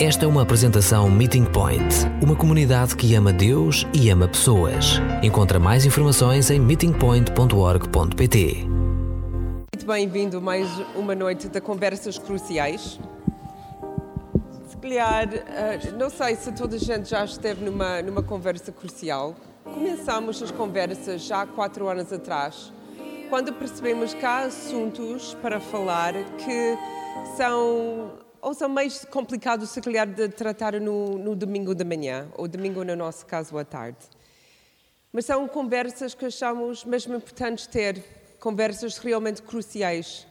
Esta é uma apresentação Meeting Point, uma comunidade que ama Deus e ama pessoas. Encontra mais informações em meetingpoint.org.pt. Muito bem-vindo a mais uma noite de conversas cruciais. Se calhar, eh, não sei se toda a gente já esteve numa, numa conversa crucial. Começámos as conversas já há quatro anos atrás, quando percebemos que há assuntos para falar que são ou são mais complicados, se calhar, de tratar no, no domingo de manhã, ou domingo, no nosso caso, à tarde. Mas são conversas que achamos mesmo importantes ter, conversas realmente cruciais.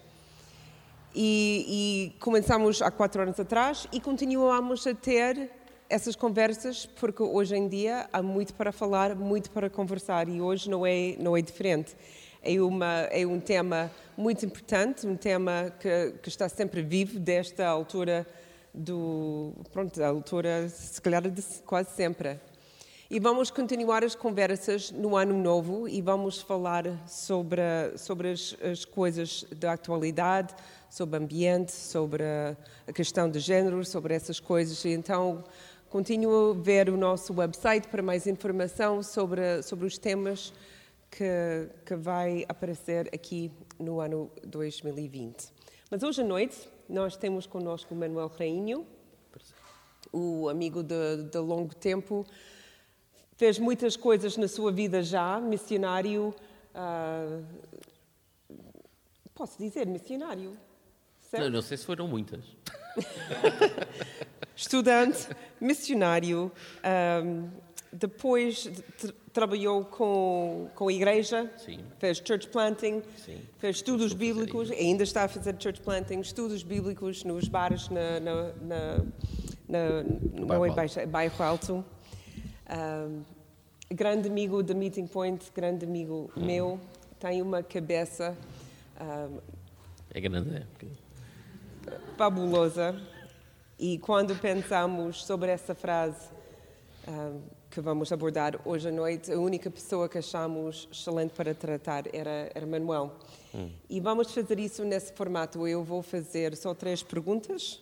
E, e começamos há quatro anos atrás e continuamos a ter essas conversas porque hoje em dia há muito para falar, muito para conversar e hoje não é não é diferente. É uma é um tema muito importante, um tema que, que está sempre vivo desta altura do pronto, da altura se calhar de quase sempre. E vamos continuar as conversas no ano novo e vamos falar sobre sobre as, as coisas da atualidade, sobre ambiente, sobre a questão de género, sobre essas coisas. E então continuo a ver o nosso website para mais informação sobre sobre os temas que, que vai aparecer aqui no ano 2020. Mas hoje à noite nós temos connosco o Manuel Rainho, o amigo de, de longo tempo, fez muitas coisas na sua vida já, missionário, uh, posso dizer missionário, certo? Não, não sei se foram muitas. Estudante, missionário, um, depois trabalhou com, com a igreja, Sim. fez church planting, Sim. fez estudos bíblicos, ainda está a fazer church planting, estudos bíblicos nos bares na, na, na, na no, no bairro, Alto. bairro Alto. Um, grande amigo da Meeting Point, grande amigo hum. meu, tem uma cabeça. Um, é grande, é? Fabulosa. E quando pensamos sobre essa frase, um, que vamos abordar hoje à noite, a única pessoa que achamos excelente para tratar era, era Manuel. Hum. E vamos fazer isso nesse formato. Eu vou fazer só três perguntas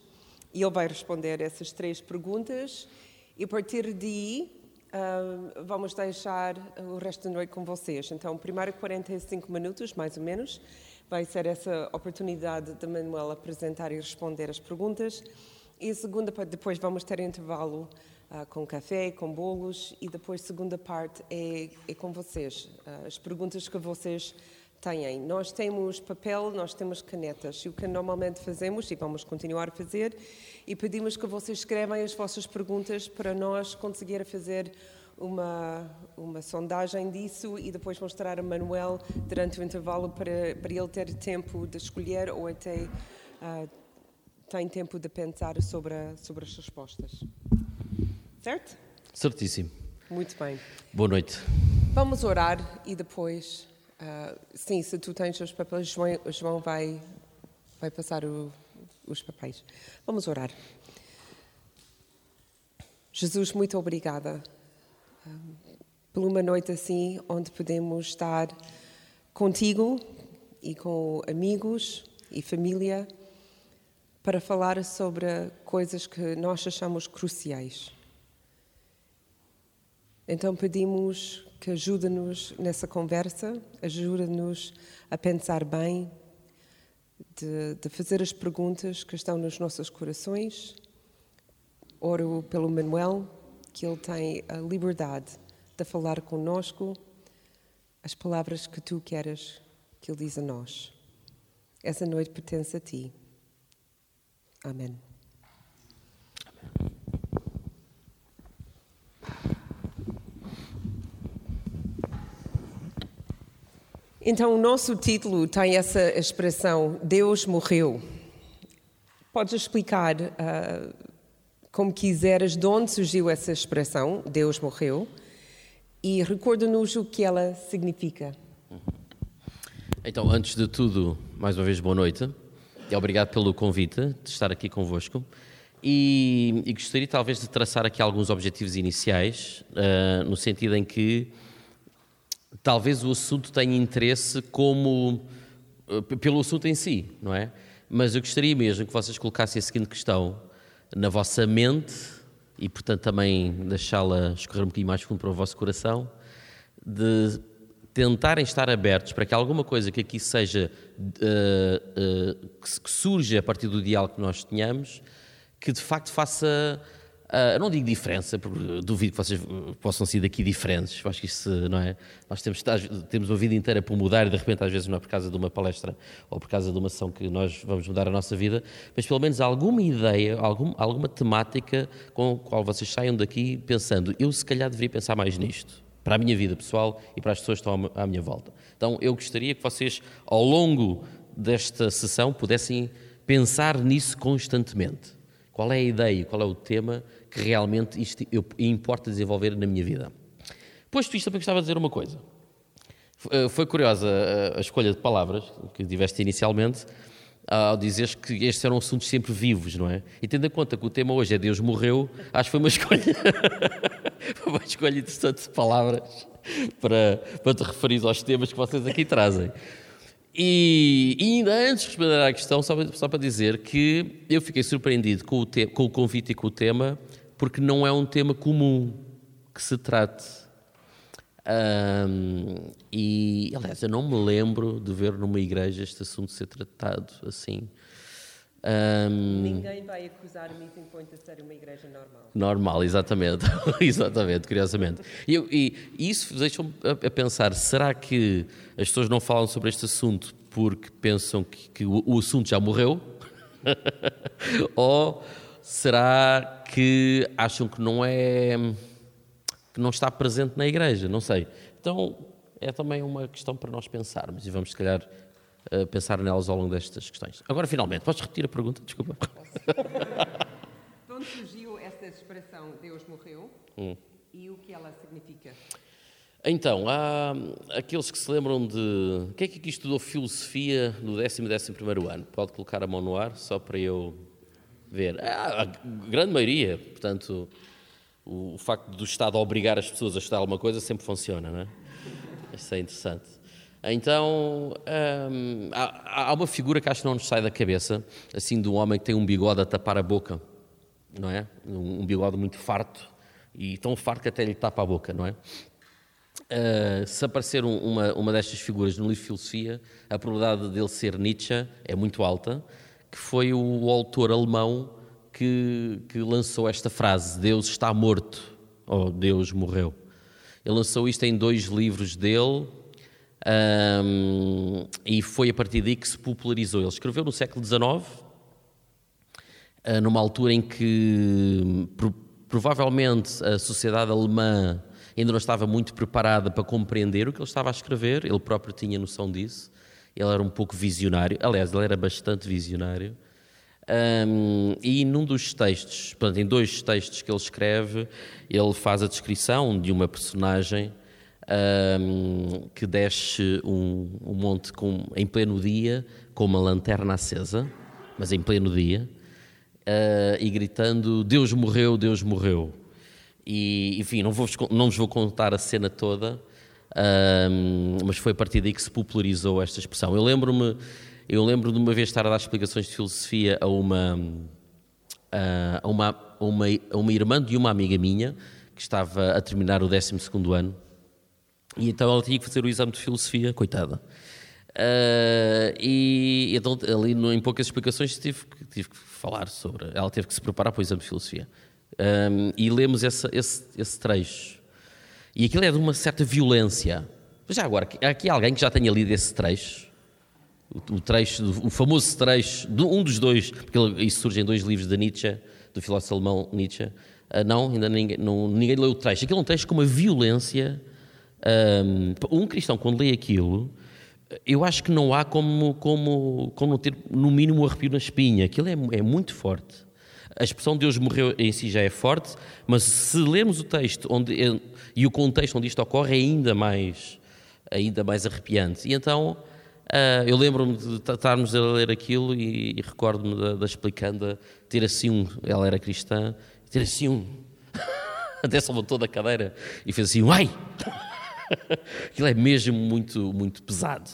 e ele vai responder essas três perguntas. E a partir daí, uh, vamos deixar o resto da noite com vocês. Então, primeiro 45 minutos, mais ou menos, vai ser essa oportunidade de Manuel apresentar e responder as perguntas. E a segunda, depois vamos ter intervalo uh, com café, com bolos e depois segunda parte é, é com vocês, uh, as perguntas que vocês têm. Nós temos papel, nós temos canetas e o que normalmente fazemos e vamos continuar a fazer e pedimos que vocês escrevam as vossas perguntas para nós conseguir fazer uma, uma sondagem disso e depois mostrar a Manuel durante o intervalo para, para ele ter tempo de escolher ou até uh, tem tempo de pensar sobre, a, sobre as respostas. Certo? Certíssimo. Muito bem. Boa noite. Vamos orar e depois, uh, sim, se tu tens os papéis, João, João vai, vai passar o, os papéis. Vamos orar. Jesus, muito obrigada um, por uma noite assim, onde podemos estar contigo e com amigos e família para falar sobre coisas que nós achamos cruciais. Então pedimos que ajude-nos nessa conversa, ajude-nos a pensar bem, de, de, fazer as perguntas que estão nos nossos corações. Oro pelo Manuel, que ele tem a liberdade de falar conosco as palavras que tu queres que ele diz a nós. Essa noite pertence a ti. Amém. Então, o nosso título tem essa expressão: Deus morreu. Podes explicar, uh, como quiseres, de onde surgiu essa expressão, Deus morreu, e recorda-nos o que ela significa. Então, antes de tudo, mais uma vez, boa noite. E obrigado pelo convite de estar aqui convosco. E, e gostaria talvez de traçar aqui alguns objetivos iniciais, uh, no sentido em que talvez o assunto tenha interesse como uh, pelo assunto em si, não é? Mas eu gostaria mesmo que vocês colocassem a seguinte questão: na vossa mente e, portanto, também deixá-la escorrer um bocadinho mais fundo para o vosso coração, de tentarem estar abertos para que alguma coisa que aqui seja, uh, uh, que surja a partir do diálogo que nós tenhamos, que de facto faça Uh, não digo diferença, porque duvido que vocês possam ser daqui diferentes. Eu acho que isso não é. Nós temos, temos uma vida inteira para mudar e de repente, às vezes, não é por causa de uma palestra ou por causa de uma ação que nós vamos mudar a nossa vida, mas pelo menos alguma ideia, algum, alguma temática com a qual vocês saiam daqui pensando, eu se calhar deveria pensar mais nisto, para a minha vida pessoal e para as pessoas que estão à minha volta. Então, eu gostaria que vocês, ao longo desta sessão, pudessem pensar nisso constantemente. Qual é a ideia, qual é o tema que realmente isto eu, importa desenvolver na minha vida. Posto isto, também gostava de dizer uma coisa. Eh, foi curiosa a escolha de palavras que tiveste inicialmente, ao dizeres que estes eram assuntos sempre vivos, não é? E tendo em conta que o tema hoje é Deus morreu, acho que foi uma escolha, uma escolha interessante de palavras para, para te referir aos temas que vocês aqui trazem. E, e, ainda antes de responder à questão, só, só, para dizer que eu fiquei surpreendido com o, te, com o convite e com o tema, porque não é um tema comum que se trate. Um, e, aliás, eu não me lembro de ver numa igreja este assunto ser tratado assim. Um, Ninguém vai acusar o Meeting Point de ser uma igreja normal. Normal, exatamente. exatamente, curiosamente. E, e, isso deixa-me a, a, pensar: será que as pessoas não falam sobre este assunto porque pensam que, que o, o assunto já morreu? Ou será que acham que não é que não está presente na igreja? Não sei. Então é também uma questão para nós pensarmos e vamos se calhar uh, pensar nelas ao longo destas questões. Agora, finalmente, podes repetir a pergunta? Desculpa. De onde surgiu esta expressão Deus morreu hum. e o que ela significa? Então, há aqueles que se lembram de. Quem é que aqui estudou filosofia no décimo e décimo primeiro ano? Pode colocar a mão no ar, só para eu ver. Ah, a grande maioria, portanto, o, o, facto do Estado obrigar as pessoas a estudar alguma coisa sempre funciona, não é? Isso é interessante. Então, hum, há, há, uma figura que acho que não nos sai da cabeça, assim, de um homem que tem um bigode a tapar a boca, não é? Um, um bigode muito farto, e tão farto que até lhe tapa a boca, não é? Uh, se aparecer um, uma, uma destas figuras no livro de filosofia, a probabilidade dele ser Nietzsche é muito alta, que foi o autor alemão que, que lançou esta frase: Deus está morto, ou Deus morreu. Ele lançou isto em dois livros dele. Um, e foi a partir daí que se popularizou. Ele escreveu no século XIX, uh, numa altura em que pro, provavelmente a sociedade alemã ainda não estava muito preparada para compreender o que ele estava a escrever, ele próprio tinha noção disso. Ele era um pouco visionário, aliás, ele era bastante visionário. Um, e num dos textos, portanto, em dois textos que ele escreve, ele faz a descrição de uma personagem um, que desce um, um monte com, em pleno dia, com uma lanterna acesa, mas em pleno dia, uh, e gritando: Deus morreu, Deus morreu. E, enfim, não, vou, não vos vou contar a cena toda, um, mas foi a partir daí que se popularizou esta expressão. Eu lembro-me eu lembro de uma vez estar a dar explicações de filosofia a uma, a uma, a uma, a uma irmã de uma amiga minha que estava a terminar o 12 ano e então ela tinha que fazer o exame de filosofia, coitada. Uh, e então, ali em poucas explicações, tive, tive que falar sobre. Ela teve que se preparar para o exame de filosofia. Um, e lemos esse, esse, esse trecho. E aquilo é de uma certa violência. Mas já agora, aqui há alguém que já tenha lido esse trecho? O, o trecho, o famoso trecho, de um dos dois, porque isso surge em dois livros de Nietzsche, do filósofo alemão Nietzsche. Uh, não, ainda ninguém, não, ninguém leu o trecho. Aquilo é um trecho com uma violência. Um, cristão, quando lê aquilo, eu acho que não há como, como, como ter, no mínimo, um arrepio na espinha. Aquilo é, é muito forte. A expressão Deus morreu em si já é forte, mas se lermos o texto onde, e o contexto onde isto ocorre é ainda mais, ainda mais arrepiante. E então uh, eu lembro-me de estarmos a ler aquilo e, e recordo-me da, da, explicanda ter assim um, ela era cristã, ter assim um, até se levantou da cadeira e fez assim um ai! Aquilo é mesmo muito, muito pesado.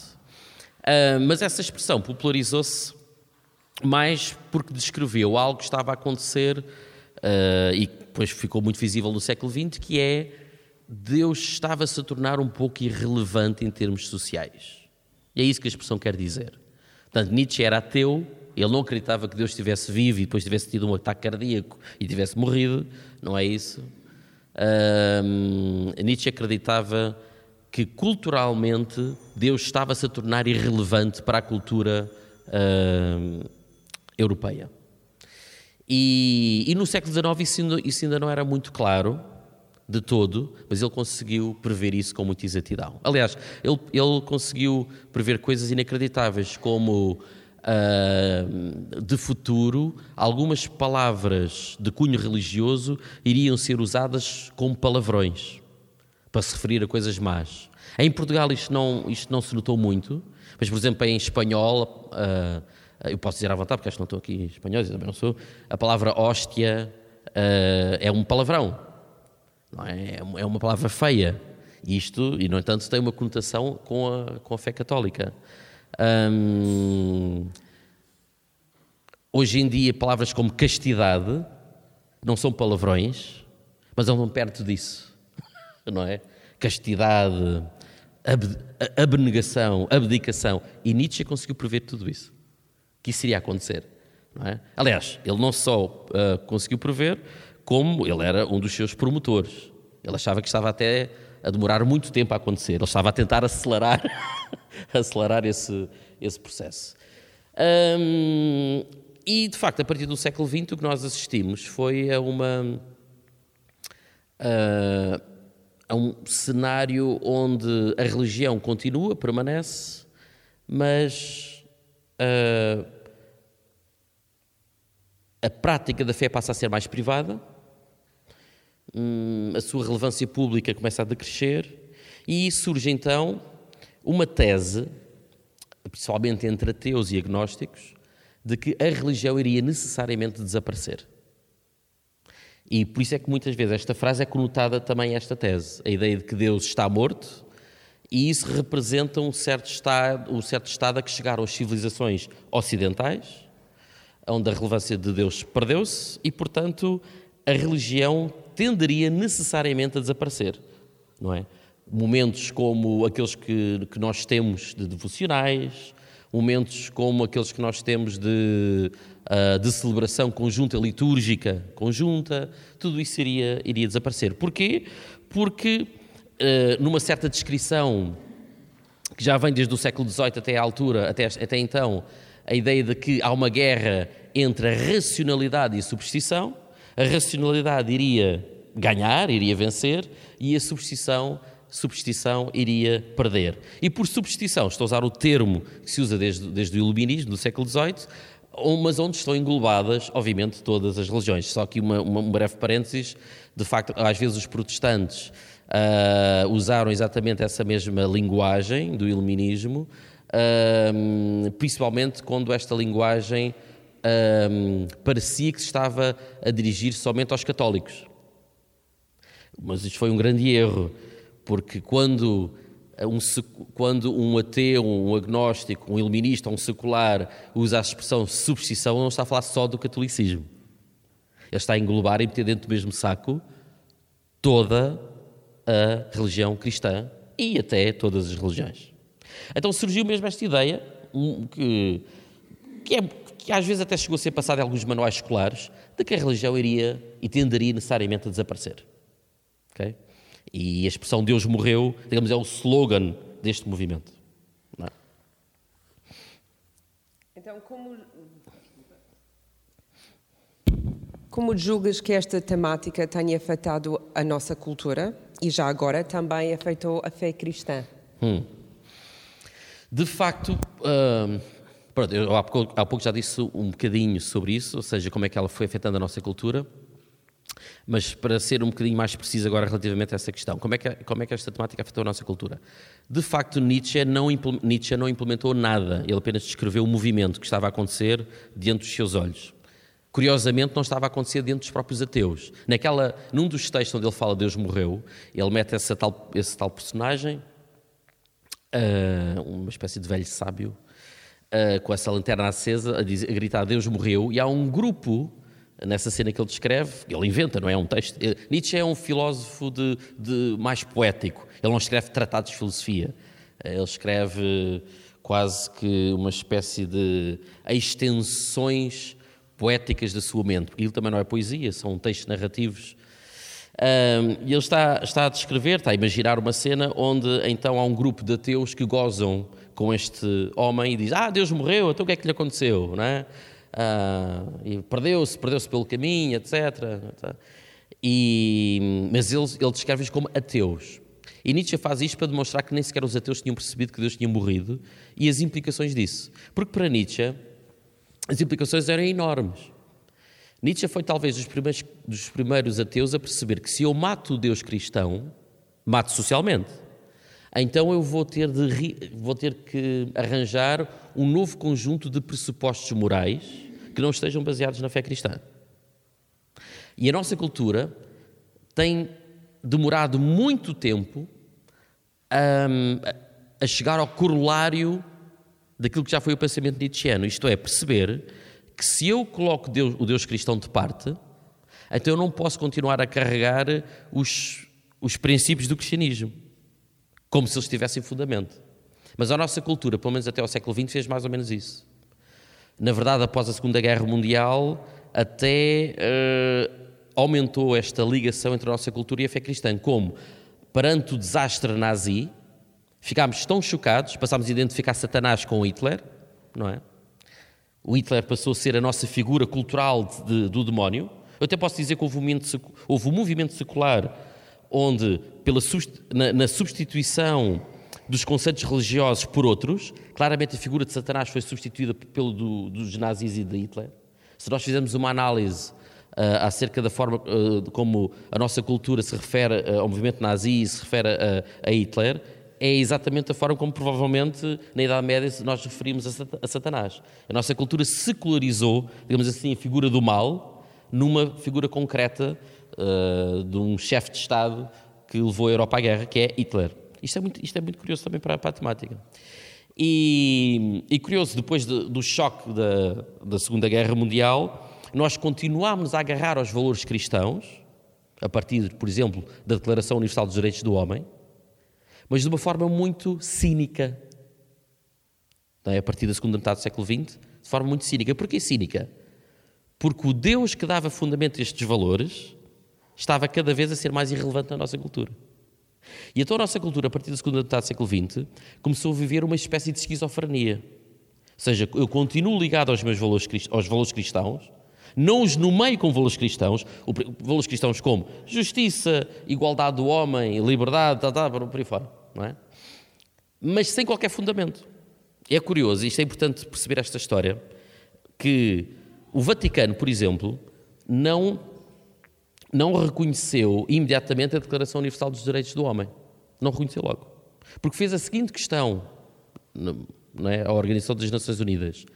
Uh, mas essa expressão popularizou-se mais porque descreveu algo que estava a acontecer uh, e depois ficou muito visível no século XX, que é Deus estava-se a tornar um pouco irrelevante em termos sociais. E é isso que a expressão quer dizer. Portanto, Nietzsche era ateu, ele não acreditava que Deus estivesse vivo e depois tivesse tido um ataque cardíaco e tivesse morrido, não é isso. Uh, Nietzsche acreditava que culturalmente Deus estava-se a tornar irrelevante para a cultura uh, europeia. E, e, no século XIX isso ainda, isso ainda não era muito claro de todo, mas ele conseguiu prever isso com muita exatidão. Aliás, ele, ele conseguiu prever coisas inacreditáveis, como uh, de futuro, algumas palavras de cunho religioso iriam ser usadas como palavrões para se referir a coisas más. Em Portugal isto não, isto não se notou muito, mas, por exemplo, em espanhol, uh, eu posso dizer à vontade, porque acho que não estou aqui em espanhol, eu também não sou, a palavra hóstia uh, é um palavrão, não é? é uma palavra feia. Isto, e no entanto, tem uma conotação com a, com a fé católica. Um, hoje em dia, palavras como castidade não são palavrões, mas andam perto disso, não é? Castidade, ab, abnegação, abdicação. E Nietzsche conseguiu prever tudo isso, que isso iria acontecer. Não é? Aliás, ele não só uh, conseguiu prever, como ele era um dos seus promotores. Ele achava que estava até a demorar muito tempo a acontecer. Ele estava a tentar acelerar acelerar esse, esse processo. Um, e, de facto, a partir do século XX, o que nós assistimos foi a uma. Uh, a um cenário onde a religião continua, permanece, mas uh, a prática da fé passa a ser mais privada, um, a sua relevância pública começa a decrescer, e surge então uma tese, principalmente entre ateus e agnósticos, de que a religião iria necessariamente desaparecer. E por isso é que muitas vezes esta frase é conotada também a esta tese, a ideia de que Deus está morto, e isso representa um certo estado, um certo estado a que chegaram as civilizações ocidentais, onde a relevância de Deus perdeu-se e, portanto, a religião tenderia necessariamente a desaparecer, não é? momentos como aqueles que, que nós temos de devocionais, momentos como aqueles que nós temos de, uh, de celebração conjunta, litúrgica conjunta, tudo isso iria, iria desaparecer. Porquê? Porque, uh, numa certa descrição que já vem desde o século XVIII até à altura, até, até então, a ideia de que há uma guerra entre a racionalidade e a superstição, a racionalidade iria ganhar, iria vencer, e a superstição superstição iria perder. E por superstição, estou a usar o termo que se usa desde, desde o iluminismo do século XVIII, mas onde estão englobadas, obviamente, todas as religiões. Só aqui uma, uma, um breve parênteses, de facto, às vezes os protestantes uh, usaram exatamente essa mesma linguagem do iluminismo, uh, principalmente quando esta linguagem uh, parecia que se estava a dirigir somente aos católicos. Mas isto foi um grande erro porque quando um, quando um ateu, um agnóstico, um iluminista, um secular usa a expressão substituição, não está a falar só do catolicismo. Ele está a englobar e meter dentro do mesmo saco toda a religião cristã e até todas as religiões. Então surgiu mesmo esta ideia, que, que, é, que às vezes até chegou a ser passada em alguns manuais escolares, de que a religião iria e tenderia necessariamente a desaparecer. Okay? E a expressão Deus morreu, digamos, é o slogan deste movimento. É? Então, como, como julgas que esta temática tenha afetado a nossa cultura e já agora também afetou a fé cristã? Hum. De facto, hum, pronto, eu há pouco, há pouco já disse um bocadinho sobre isso, ou seja, como é que ela foi afetando a nossa cultura. Mas para ser um bocadinho mais preciso agora relativamente a essa questão, como é que, como é que esta temática afetou a nossa cultura? De facto, Nietzsche não, Nietzsche não implementou nada, ele apenas descreveu o movimento que estava a acontecer diante dos seus olhos. Curiosamente, não estava a acontecer diante dos próprios ateus. Naquela, num dos textos onde ele fala Deus morreu, ele mete essa tal, esse tal personagem, uh, uma espécie de velho sábio, uh, com essa lanterna acesa, a, dizer, a gritar Deus morreu, e há um grupo nessa cena que ele descreve, ele inventa, não é um texto. Eh, Nietzsche é um filósofo de, de mais poético. Ele não escreve tratados de filosofia. Eh, ele escreve quase que uma espécie de extensões poéticas da sua mente. Porque ele também não é poesia, são textos narrativos. Um, e ele está, está a descrever, está a imaginar uma cena onde então há um grupo de ateus que gozam com este homem e diz: Ah, Deus morreu, então o que é que lhe aconteceu? Não é? Ah, e perdeu-se, perdeu-se pelo caminho, etc. E, mas ele, ele descreve-os como ateus. E Nietzsche faz isto para demonstrar que nem sequer os ateus tinham percebido que Deus tinha morrido e as implicações disso. Porque para Nietzsche as implicações eram enormes. Nietzsche foi talvez dos primeiros, dos primeiros ateus a perceber que se eu mato o Deus cristão, mato socialmente. Então eu vou ter, de, vou ter que arranjar um novo conjunto de pressupostos morais que não estejam baseados na fé cristã. E a nossa cultura tem demorado muito tempo a, a chegar ao corolário daquilo que já foi o pensamento nietzscheano, isto é, perceber que se eu coloco Deus, o Deus cristão de parte, então eu não posso continuar a carregar os, os princípios do cristianismo, como se eles tivessem fundamento. Mas a nossa cultura, pelo menos até ao século XX, fez mais ou menos isso. Na verdade, após a Segunda Guerra Mundial, até uh, aumentou esta ligação entre a nossa cultura e a fé cristã. Como, perante o desastre nazi, ficámos tão chocados, passámos a identificar Satanás com Hitler, não é? O Hitler passou a ser a nossa figura cultural de, do demónio. Eu até posso dizer que houve um movimento, houve um movimento secular onde, pela, na, na substituição dos conceitos religiosos por outros, claramente a figura de Satanás foi substituída pelo do, dos nazis e de Hitler. Se nós fizermos uma análise uh, acerca da forma uh, como a nossa cultura se refere uh, ao movimento nazi e se refere a, a, Hitler, é exatamente a forma como provavelmente na Idade Média nós referimos a Satanás. A nossa cultura secularizou, digamos assim, a figura do mal numa figura concreta de um chefe de Estado que levou a Europa à guerra, que é Hitler. Isto é muito, isto é muito curioso também para, para a temática. E, e curioso, depois de, do choque da, da Segunda Guerra Mundial, nós continuámos a agarrar aos valores cristãos, a partir, por exemplo, da Declaração Universal dos Direitos do Homem, mas de uma forma muito cínica. É? A partir da segunda metade do século XX, de forma muito cínica. Porquê cínica? Porque o Deus que dava fundamento a estes valores estava cada vez a ser mais irrelevante na nossa cultura. E então a nossa cultura, a partir da segunda metade do século XX, começou a viver uma espécie de esquizofrenia. Ou seja, eu continuo ligado aos meus valores, aos valores cristãos, não os nomeio com valores cristãos, valores cristãos como justiça, igualdade do homem, liberdade, tá, tá, por aí fora, não é? Mas sem qualquer fundamento. É curioso, isto é importante perceber esta história, que o Vaticano, por exemplo, não não reconheceu imediatamente a Declaração Universal dos Direitos do Homem. Não reconheceu logo. Porque fez a seguinte questão é, à Organização das Nações Unidas: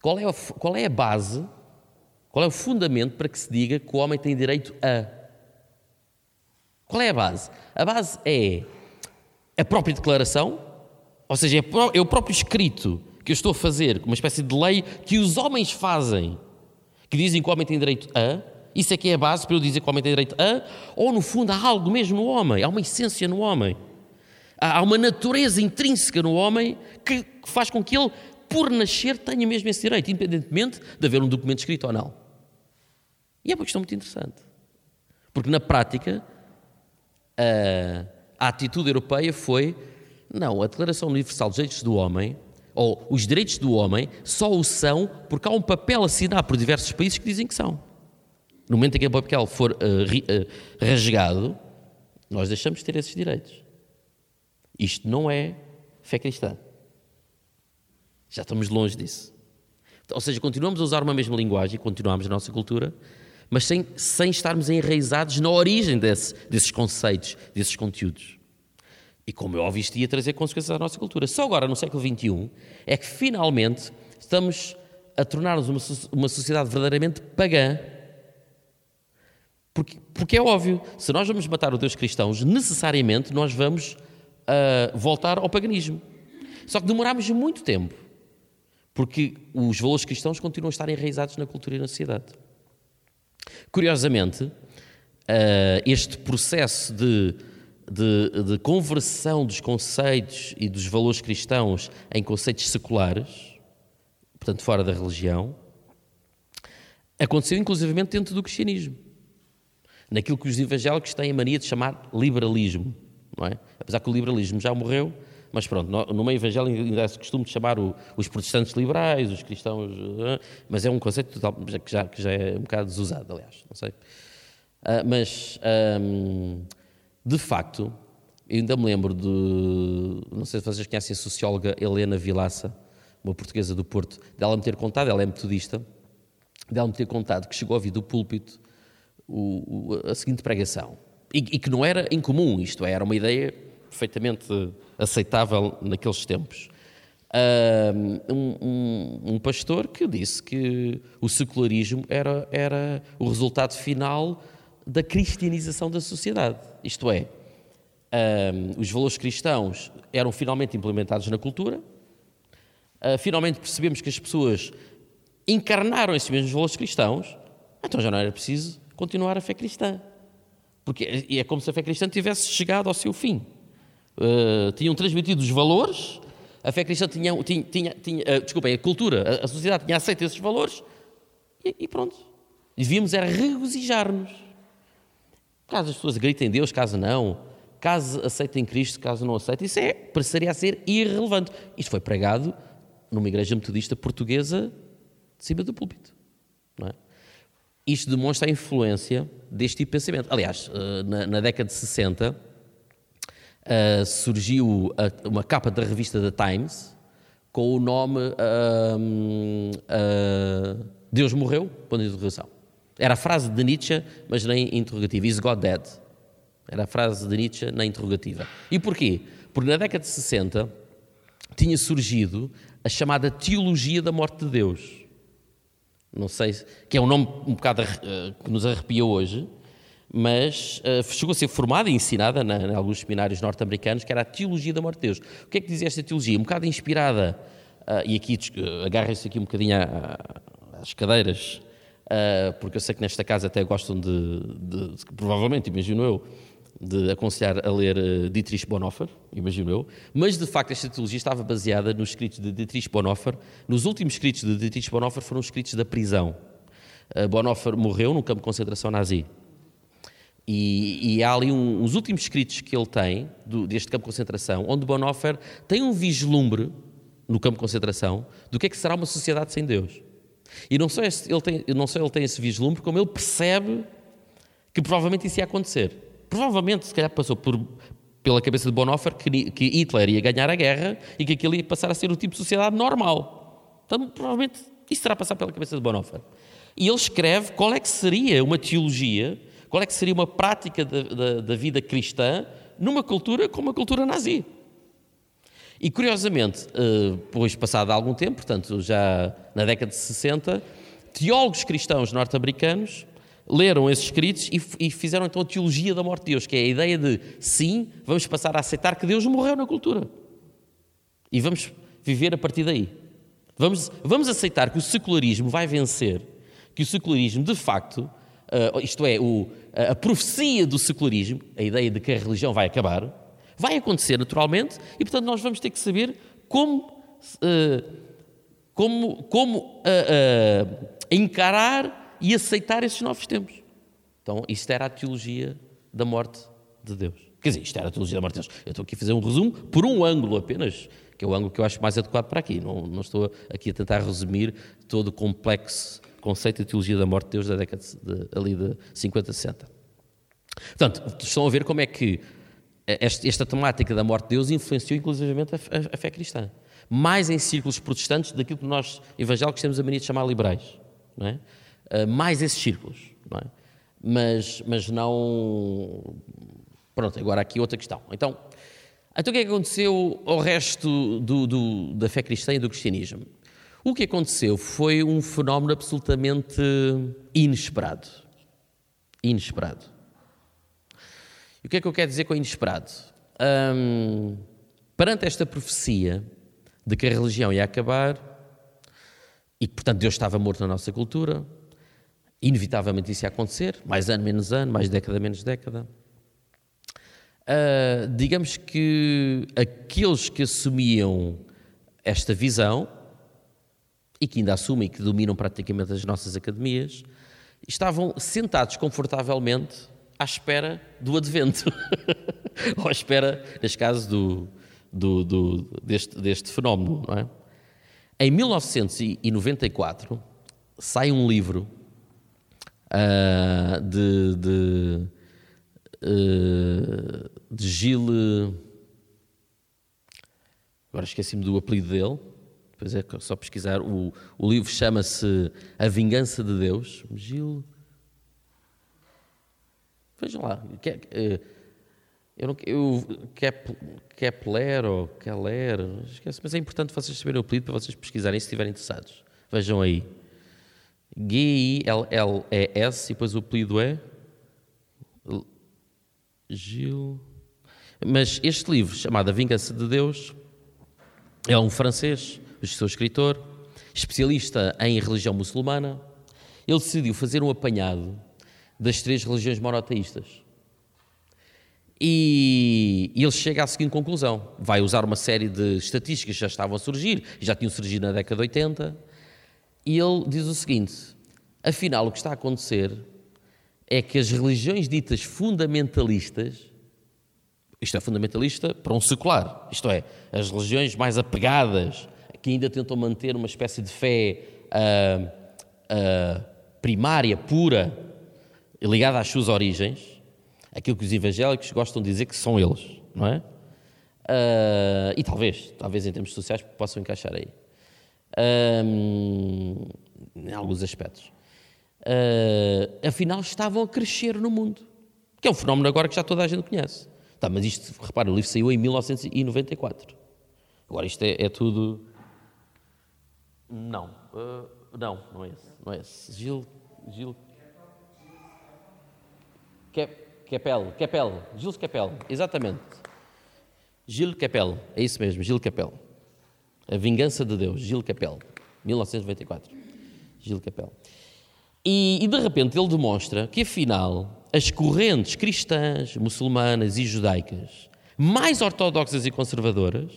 qual é, a, qual é a base, qual é o fundamento para que se diga que o homem tem direito a? Qual é a base? A base é a própria declaração, ou seja, é, é o próprio escrito que eu estou a fazer, uma espécie de lei que os homens fazem, que dizem que o homem tem direito a, isso é que é a base para eu dizer que o homem tem direito a, ou no fundo há algo mesmo no homem, há uma essência no homem. Há uma natureza intrínseca no homem que faz com que ele, por nascer, tenha mesmo esse direito, independentemente de haver um documento escrito ou não. E é uma questão muito interessante. Porque na prática, a, a atitude europeia foi: não, a Declaração Universal dos Direitos do Homem, ou os direitos do homem, só o são porque há um papel assinado por diversos países que dizem que são. No momento em que o papel for uh, uh, rasgado, nós deixamos de ter esses direitos. Isto não é fé cristã. Já estamos longe disso. Ou seja, continuamos a usar uma mesma linguagem, continuamos a nossa cultura, mas sem, sem estarmos enraizados na origem desse, desses conceitos, desses conteúdos. E como é óbvio, isto ia trazer consequências à nossa cultura. Só agora, no século XXI, é que finalmente estamos a tornar-nos uma, uma sociedade verdadeiramente pagã porque, porque é óbvio, se nós vamos matar os Deus cristãos, necessariamente nós vamos uh, voltar ao paganismo. Só que demorámos muito tempo. Porque os valores cristãos continuam a estar enraizados na cultura e na sociedade. Curiosamente, eh, este processo de, de, de conversão dos conceitos e dos valores cristãos em conceitos seculares, portanto, fora da religião, aconteceu inclusivamente dentro do cristianismo. Naquilo que os evangélicos têm a mania de chamar liberalismo. Não é? Apesar que o liberalismo já morreu, mas pronto, no meio evangélico ainda se costume de chamar o, os protestantes liberais, os cristãos, mas é um conceito total, que, já, que já é um bocado desusado, aliás, não sei. Uh, mas, um, de facto, eu ainda me lembro de, não sei se vocês conhecem a socióloga Helena Vilaça, uma portuguesa do Porto, dela me ter contado, ela é metodista, dela me ter contado que chegou a ouvir do púlpito o, o, a seguinte pregação, e, e que não era incomum, isto é, era uma ideia perfeitamente aceitável naqueles tempos. Um, um, um, pastor que disse que o secularismo era, era o resultado final da cristianização da sociedade. Isto é, os valores cristãos eram finalmente implementados na cultura, uh, finalmente percebemos que as pessoas encarnaram esses mesmos valores cristãos, então já não era preciso continuar a fé cristã. Porque é como se a fé cristã tivesse chegado ao seu fim. Uh, tinham transmitido os valores, a fé cristã tinha, tinha, tinha, tinha uh, desculpem, a cultura, a, a, sociedade tinha aceito esses valores e, e pronto. Devíamos era regozijar-nos. Caso as pessoas gritem Deus, caso não, caso aceitem Cristo, caso não aceitem, isso é, pareceria ser irrelevante. Isto foi pregado numa igreja metodista portuguesa de cima do púlpito. Isto demonstra a influência deste tipo de pensamento. Aliás, eh, na, na década de 60, uh, surgiu a, uma capa da revista The Times com o nome uh, uh, Deus morreu? Ponto de interrogação. Era a frase de Nietzsche, mas na interrogativa. Is God dead? Era a frase de Nietzsche na interrogativa. E porquê? Porque na década de 60 tinha surgido a chamada Teologia da Morte de Deus. Não sei, que é um nome um bocado uh, que nos arrepia hoje, mas uh, chegou a ser formada e ensinada na, em alguns seminários norte-americanos, que era a Teologia da Morte de Deus. O que é que dizia esta teologia? Um bocado inspirada, uh, e aqui uh, agarrem-se aqui um bocadinho às cadeiras, porque eu sei que nesta casa até gostam de, de, de provavelmente, imagino eu, de aconselhar a ler Dietrich Bonhoeffer, imagino eu, mas de facto esta teologia estava baseada nos escritos de Dietrich Bonhoeffer. Nos últimos escritos de Dietrich Bonhoeffer foram escritos da prisão. Bonhoeffer morreu num campo de concentração nazi. E, e, há ali um, uns últimos escritos que ele tem do, deste campo de concentração, onde Bonhoeffer tem um vislumbre no campo de concentração do que é que será uma sociedade sem Deus. E não só, esse, ele tem, não só ele tem esse vislumbre, como ele percebe que provavelmente isso ia acontecer. Provavelmente, se calhar, passou por, pela cabeça de Bonhoeffer que, que Hitler ia ganhar a guerra e que aquilo ia passar a ser o tipo de sociedade normal. Então, provavelmente, isso terá passado pela cabeça de Bonhoeffer. E ele escreve qual é que seria uma teologia qual é que seria uma prática da, da, da vida cristã numa cultura como a cultura nazi? E curiosamente, eh, depois passado algum tempo, portanto já na década de 60, teólogos cristãos norte-americanos leram esses escritos e, fizeram então a teologia da morte de Deus, que é a ideia de sim, vamos passar a aceitar que Deus morreu na cultura e vamos viver a partir daí. Vamos, vamos aceitar que o secularismo vai vencer, que o secularismo de facto uh, isto é, o, a profecia do secularismo, a ideia de que a religião vai acabar, vai acontecer naturalmente e, portanto, nós vamos ter que saber como, uh, como, como uh, encarar e aceitar esses novos tempos. Então, isto era a teologia da morte de Deus. Quer dizer, isto era a teologia da morte de Deus. Eu estou aqui a fazer um resumo por um ângulo apenas, que é o ângulo que eu acho mais adequado para aqui. Não, não estou aqui a tentar resumir todo o complexo conceito de teologia da morte de Deus da década de, ali de 50, 60. Portanto, estão a ver como é que esta, esta temática da morte de Deus influenciou inclusivamente a, a, a, fé cristã. Mais em círculos protestantes daquilo que nós evangélicos temos a mania de chamar liberais. Não é? Uh, mais esses círculos. Não é? mas, mas não. Pronto, agora aqui outra questão. Então, então o que é que aconteceu ao resto do, do, da fé cristã e do cristianismo? O que aconteceu foi um fenómeno absolutamente inesperado. Inesperado. E o que é que eu quero dizer com inesperado? Perante esta profecia de que a religião ia acabar, e que, portanto, Deus estava morto na nossa cultura. Inevitavelmente isso ia acontecer, mais ano, menos ano, mais década, menos década. Uh, digamos que aqueles que assumiam esta visão e que ainda assumem que dominam praticamente as nossas academias, estavam sentados confortavelmente à espera do advento, ou à espera, neste caso, do, do, do, deste, deste fenómeno. É? Em 1994 sai um livro uh, de, de, uh, de Gilles. Agora esqueci-me do apelido dele. Depois é só pesquisar. O, o livro chama-se A Vingança de Deus. Gil. Vejam lá. Eh, eu não, eu, Kep, Kepler ou Keller, esquece, mas é importante vocês saberem o apelido para vocês pesquisarem se estiverem interessados. Vejam aí. G-I-L-L-E-S e depois o apelido é. Gil. Mas este livro, chamado A Vingança de Deus, é um francês o seu escritor, especialista em religião muçulmana, ele decidiu fazer um apanhado das três religiões monoteístas. E, ele chega à seguinte conclusão: vai usar uma série de estatísticas que já estavam a surgir, já tinham surgido na década de 80, e ele diz o seguinte: afinal, o que está a acontecer é que as religiões ditas fundamentalistas isto é fundamentalista para um secular, isto é, as religiões mais apegadas que ainda tentam manter uma espécie de fé uh, uh, primária, pura, ligada às suas origens, aquilo que os evangélicos gostam de dizer que são eles, não é? Uh, e talvez, talvez em termos sociais possam encaixar aí. Em alguns aspectos. afinal, estavam a crescer no mundo. Que é um fenómeno agora que já toda a gente conhece. Tá, mas isto, repara, o livro saiu em 1994. Agora isto é, é tudo não, uh, não, não é esse. Não é esse. Gil. Gil. Capel, Capel, Gil Capel, exatamente. Gil Capel, é isso mesmo, Gil Capel. A Vingança de Deus, Gil Capel, 1994. Gil Capel. E, e, de repente ele demonstra que afinal as correntes cristãs, muçulmanas e judaicas mais ortodoxas e conservadoras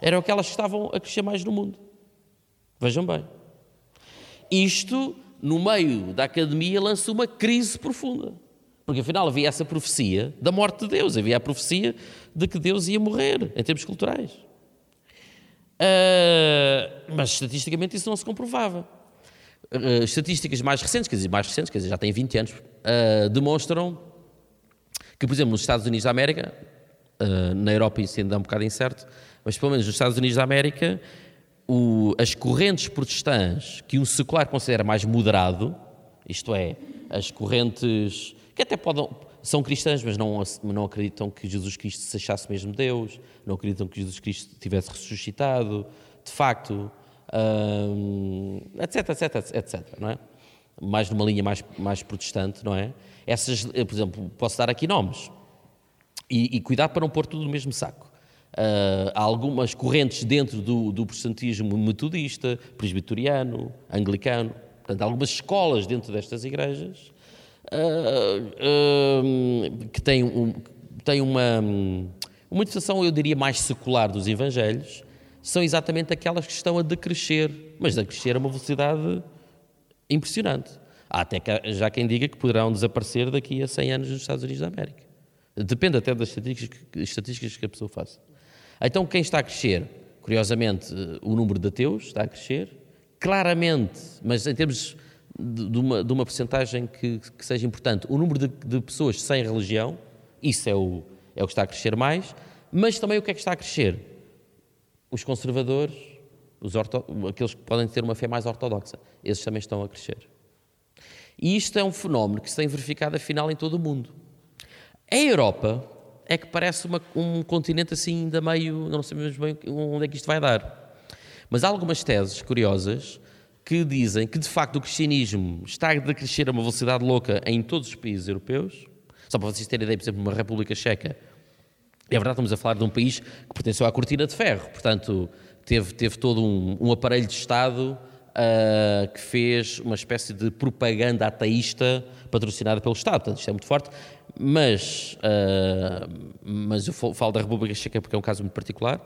eram aquelas que estavam a crescer mais no mundo. Vejam bem. Isto, no meio da academia, lança uma crise profunda. Porque afinal havia essa profecia da morte de Deus, havia a profecia de que Deus ia morrer, em termos culturais. Uh, mas estatisticamente isso não se comprovava. Uh, estatísticas mais recentes, quer dizer, mais recentes, quer dizer, já têm 20 anos, uh, demonstram que, por exemplo, nos Estados Unidos da América, na Europa isso ainda é um bocado incerto, mas pelo menos nos Estados Unidos da América, o, as correntes protestantes que um secular considera mais moderado, isto é, as correntes que até podem, são cristãs, mas não, não acreditam que Jesus Cristo se achasse mesmo Deus, não acreditam que Jesus Cristo tivesse ressuscitado, de facto, etc, etc, etc, não é? Mais numa linha mais, mais protestante, não é? Essas, por exemplo, posso dar aqui nomes. E, e cuidado para não pôr tudo no mesmo saco. Uh, há algumas correntes dentro do, do protestantismo metodista, presbiteriano, anglicano, portanto, há algumas escolas dentro destas igrejas uh, uh, que têm, um, têm uma, uma manifestação, eu diria, mais secular dos evangelhos, são exatamente aquelas que estão a decrescer, mas a crescer a uma velocidade impressionante. Há até já quem diga que poderão desaparecer daqui a 100 anos nos Estados Unidos da América. Depende até das estatísticas, estatísticas que a pessoa faça. Então, quem está a crescer? Curiosamente, o número de ateus está a crescer, claramente, mas em termos de, uma, de uma percentagem que, que, seja importante, o número de, de, pessoas sem religião, isso é o, é o que está a crescer mais, mas também o que é que está a crescer? Os conservadores, os orto, aqueles que podem ter uma fé mais ortodoxa, esses também estão a crescer. E isto é um fenómeno que se tem verificado, afinal, em todo o mundo. A Europa é que parece uma, um continente assim ainda meio, não sabemos bem onde é que isto vai dar. Mas há algumas teses curiosas que dizem que de facto o cristianismo está a crescer a uma velocidade louca em todos os países europeus. Só para vocês terem ideia, por exemplo, uma República Checa. É verdade, estamos a falar de um país que pertenceu à cortina de ferro, portanto, teve, teve todo um, um aparelho de Estado uh, que fez uma espécie de propaganda ateísta patrocinada pelo Estado. Portanto, isto é muito forte. Mas, uh, mas eu falo da República Checa porque é um caso muito particular,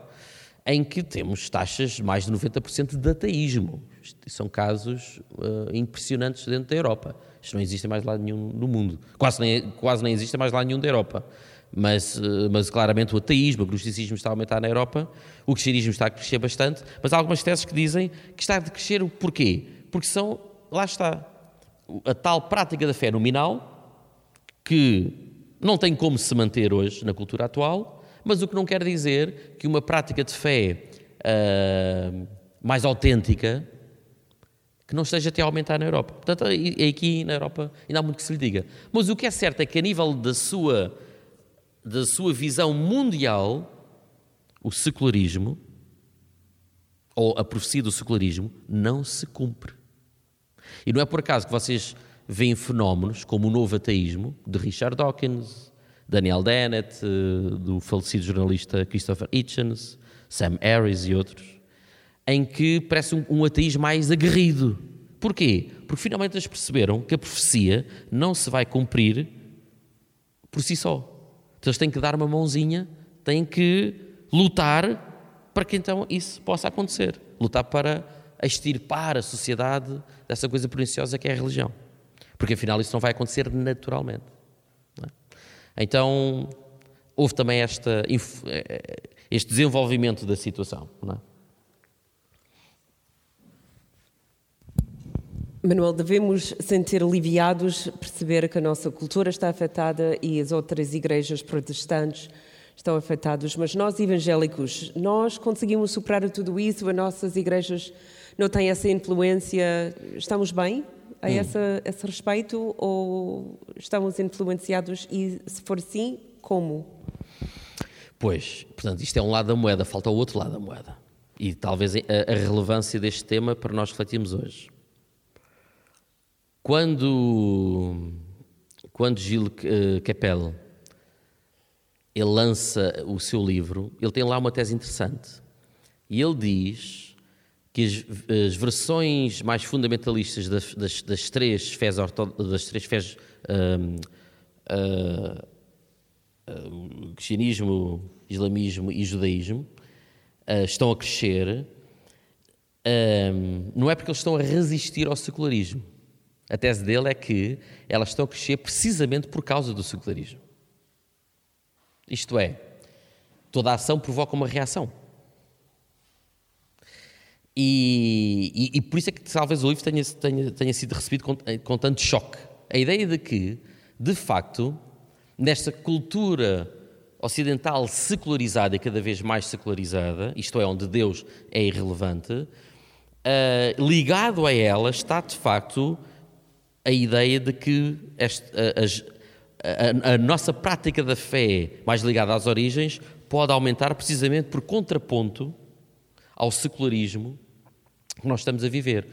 em que temos taxas de mais de 90% de ateísmo. São casos uh, impressionantes dentro da Europa. Isto não existe mais lá nenhum no mundo. Quase nem, quase nem existe mais lá nenhum da Europa. Mas, uh, mas claramente o ateísmo, o gnosticismo está a aumentar na Europa, o cristianismo está a crescer bastante, mas há algumas teses que dizem que está a crescer porquê? Porque são, lá está, a tal prática da fé nominal que não tem como se manter hoje na cultura atual, mas o que não quer dizer que uma prática de fé uh, mais autêntica que não esteja até a aumentar na Europa. Portanto, é aqui na Europa ainda há muito que se lhe diga. Mas o que é certo é que a nível da sua, da sua visão mundial, o secularismo, ou a profecia do secularismo, não se cumpre. E não é por acaso que vocês veem fenómenos como o novo ateísmo de Richard Dawkins, Daniel Dennett, eh, do falecido jornalista Christopher Hitchens, Sam Harris e outros, em que parece um, um ateísmo mais aguerrido. Porquê? Porque finalmente eles perceberam que a profecia não se vai cumprir por si só. Então eles têm que dar uma mãozinha, têm que lutar para que então isso possa acontecer. Lutar para extirpar a sociedade dessa coisa perniciosa que é a religião. Porque afinal isso não vai acontecer naturalmente. É? Então houve também esta, eh, este desenvolvimento da situação. É? Manuel, devemos sentir aliviados, perceber que a nossa cultura está afetada e as outras igrejas protestantes estão afetadas, mas nós evangélicos, nós conseguimos superar tudo isso, as nossas igrejas não têm essa influência, estamos bem? a hum. essa, esse respeito ou estamos influenciados e, se for sim, como? Pois, portanto, isto é um lado da moeda, falta o outro lado da moeda. E talvez a, a relevância deste tema para nós refletirmos hoje. Quando, quando Gilles uh, Capel ele lança o seu livro, ele tem lá uma tese interessante. E ele diz que as, as, versões mais fundamentalistas das, das, das três fés, das três fés um, uh, uh, cristianismo, islamismo e judaísmo uh, estão a crescer, não é porque eles estão a resistir ao secularismo. A tese dele é que elas estão a crescer precisamente por causa do secularismo. Isto é, toda a ação provoca uma reação. E, e, e, por isso é que talvez o livro tenha, tenha, tenha sido recebido com, com, tanto choque. A ideia de que, de facto, nesta cultura ocidental secularizada e cada vez mais secularizada, isto é, onde Deus é irrelevante, uh, ligado a ela está, de facto, a ideia de que este, a, a, a nossa prática da fé, mais ligada às origens, pode aumentar precisamente por contraponto ao secularismo que nós estamos a viver.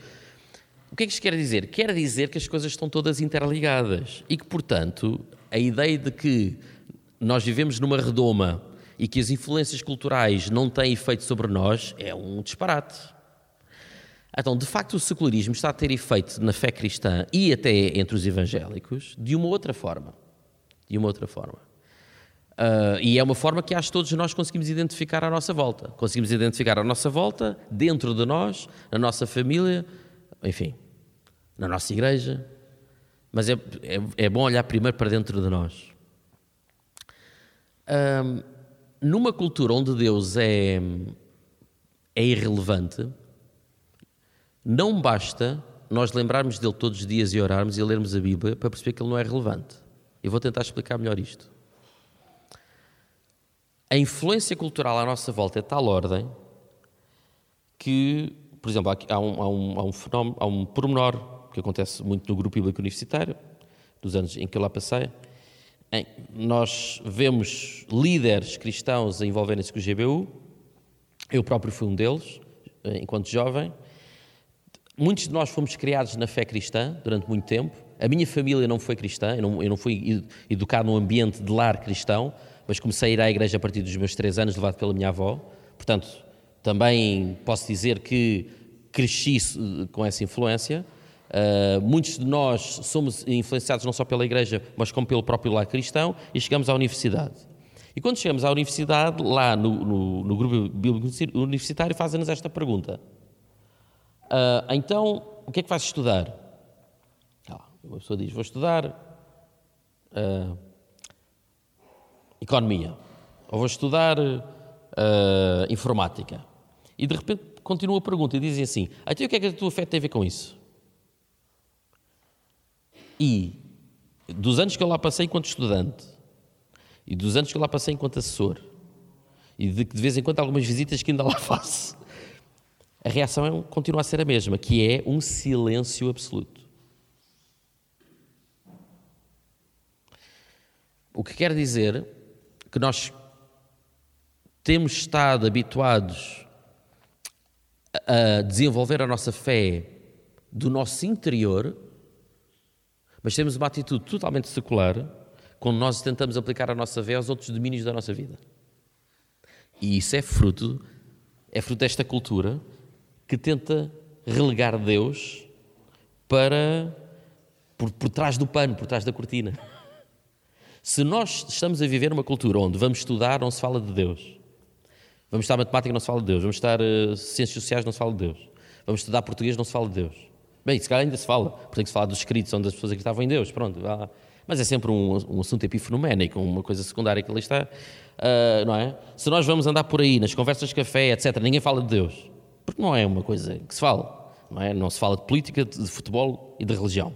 O que é que isto quer dizer? Quer dizer que as coisas estão todas interligadas e que, portanto, a ideia de que nós vivemos numa redoma e que as influências culturais não têm efeito sobre nós é um disparate. Então, de facto, o secularismo está a ter efeito na fé cristã e até entre os evangélicos de uma outra forma. De uma outra forma. Uh, e é uma forma que acho que todos nós conseguimos identificar à nossa volta. Conseguimos identificar à nossa volta, dentro de nós, na nossa família, enfim, na nossa igreja. Mas é, é, é bom olhar primeiro para dentro de nós. Uh, numa cultura onde Deus é, é irrelevante, não basta nós lembrarmos dele todos os dias e orarmos e lermos a Bíblia para perceber que ele não é relevante. Eu vou tentar explicar melhor isto. A influência cultural à nossa volta é de tal ordem que, por exemplo, há um, há um, há um fenómeno, há um pormenor que acontece muito no grupo bíblico universitário, dos anos em que eu lá passei. Em, nós vemos líderes cristãos a envolverem-se com o GBU, eu próprio fui um deles, enquanto jovem. Muitos de nós fomos criados na fé cristã durante muito tempo. A minha família não foi cristã, eu não, eu não fui educado num ambiente de lar cristão, mas comecei a ir à igreja a partir dos meus três anos, levado pela minha avó. Portanto, também posso dizer que cresci com essa influência. Uh, muitos de nós somos influenciados não só pela igreja, mas como pelo próprio lar cristão, e chegamos à universidade. E quando chegamos à universidade, lá no, no, no grupo bíblico universitário, fazem-nos esta pergunta: uh, Então, o que é que vais estudar? Ah, uma pessoa diz: Vou estudar uh, economia, ou vou estudar informática. E de repente continua a pergunta e dizem assim: Então, o que é que a tua fé tem a ver com isso? E dos anos que eu lá passei enquanto estudante, e dos anos que eu lá passei enquanto assessor, e de, de vez em quando algumas visitas que ainda lá faço, a reação é, continua a ser a mesma, que é um silêncio absoluto. O que quer dizer que nós temos estado habituados a desenvolver a nossa fé do nosso interior mas temos uma atitude totalmente secular quando nós tentamos aplicar a nossa fé aos outros domínios da nossa vida. E isso é fruto, é fruto desta cultura que tenta relegar Deus para por, por trás do pano, por trás da cortina. Se nós estamos a viver uma cultura onde vamos estudar, não se fala de Deus. Vamos estudar matemática, não se fala de Deus. Vamos estudar uh, ciências sociais, não se fala de Deus. Vamos estudar português, não se fala de Deus. Bem, se calhar ainda se fala, porque tem que se falar dos escritos onde as pessoas acreditavam em Deus, pronto. Mas é sempre um, um assunto epifenoménico, uma coisa secundária que ali está, uh, não é? Se nós vamos andar por aí, nas conversas de café, etc., ninguém fala de Deus, porque não é uma coisa que se fala, não é? Não se fala de política, de futebol e de religião,